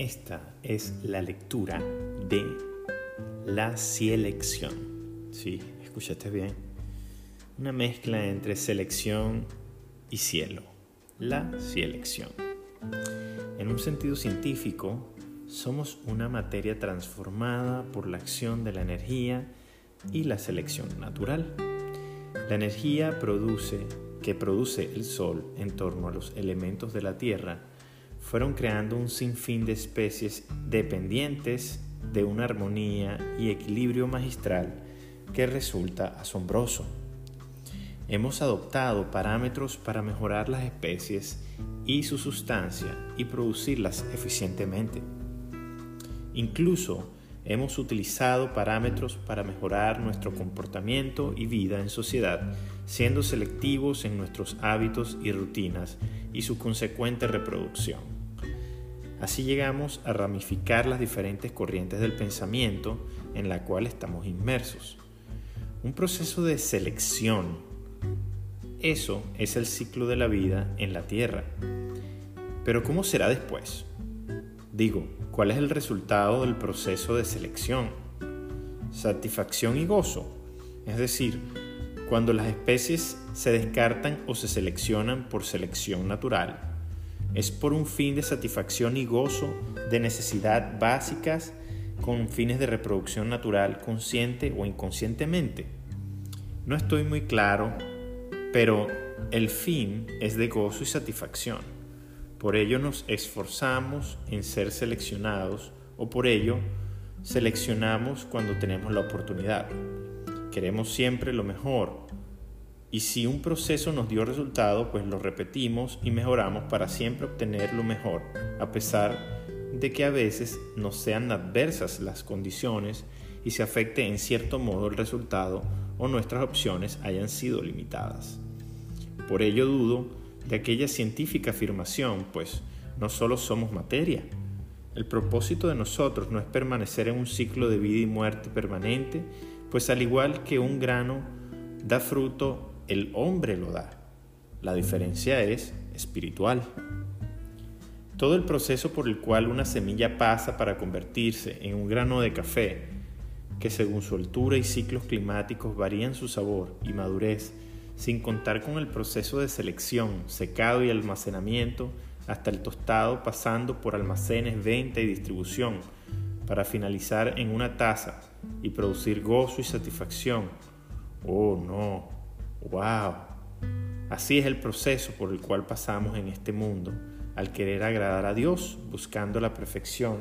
Esta es la lectura de la selección. Sí, escuchaste bien. Una mezcla entre selección y cielo. La selección. En un sentido científico, somos una materia transformada por la acción de la energía y la selección natural. La energía produce, que produce el Sol en torno a los elementos de la Tierra fueron creando un sinfín de especies dependientes de una armonía y equilibrio magistral que resulta asombroso. Hemos adoptado parámetros para mejorar las especies y su sustancia y producirlas eficientemente. Incluso hemos utilizado parámetros para mejorar nuestro comportamiento y vida en sociedad, siendo selectivos en nuestros hábitos y rutinas y su consecuente reproducción. Así llegamos a ramificar las diferentes corrientes del pensamiento en la cual estamos inmersos. Un proceso de selección. Eso es el ciclo de la vida en la Tierra. Pero ¿cómo será después? Digo, ¿cuál es el resultado del proceso de selección? Satisfacción y gozo. Es decir, cuando las especies se descartan o se seleccionan por selección natural, es por un fin de satisfacción y gozo de necesidad básicas con fines de reproducción natural consciente o inconscientemente. No estoy muy claro, pero el fin es de gozo y satisfacción. Por ello nos esforzamos en ser seleccionados o por ello seleccionamos cuando tenemos la oportunidad. Queremos siempre lo mejor. Y si un proceso nos dio resultado, pues lo repetimos y mejoramos para siempre obtener lo mejor, a pesar de que a veces nos sean adversas las condiciones y se afecte en cierto modo el resultado o nuestras opciones hayan sido limitadas. Por ello dudo de aquella científica afirmación, pues no solo somos materia. El propósito de nosotros no es permanecer en un ciclo de vida y muerte permanente, pues al igual que un grano da fruto, el hombre lo da. La diferencia es espiritual. Todo el proceso por el cual una semilla pasa para convertirse en un grano de café, que según su altura y ciclos climáticos varían su sabor y madurez, sin contar con el proceso de selección, secado y almacenamiento, hasta el tostado pasando por almacenes, venta y distribución, para finalizar en una taza y producir gozo y satisfacción. Oh, no, wow. Así es el proceso por el cual pasamos en este mundo, al querer agradar a Dios, buscando la perfección,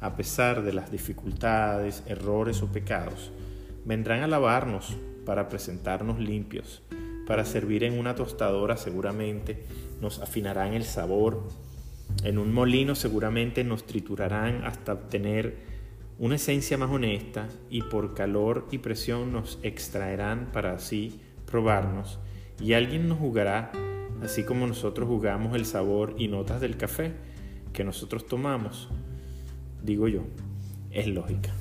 a pesar de las dificultades, errores o pecados. Vendrán a lavarnos para presentarnos limpios, para servir en una tostadora seguramente nos afinarán el sabor, en un molino seguramente nos triturarán hasta obtener una esencia más honesta y por calor y presión nos extraerán para así probarnos y alguien nos jugará así como nosotros jugamos el sabor y notas del café que nosotros tomamos. Digo yo, es lógica.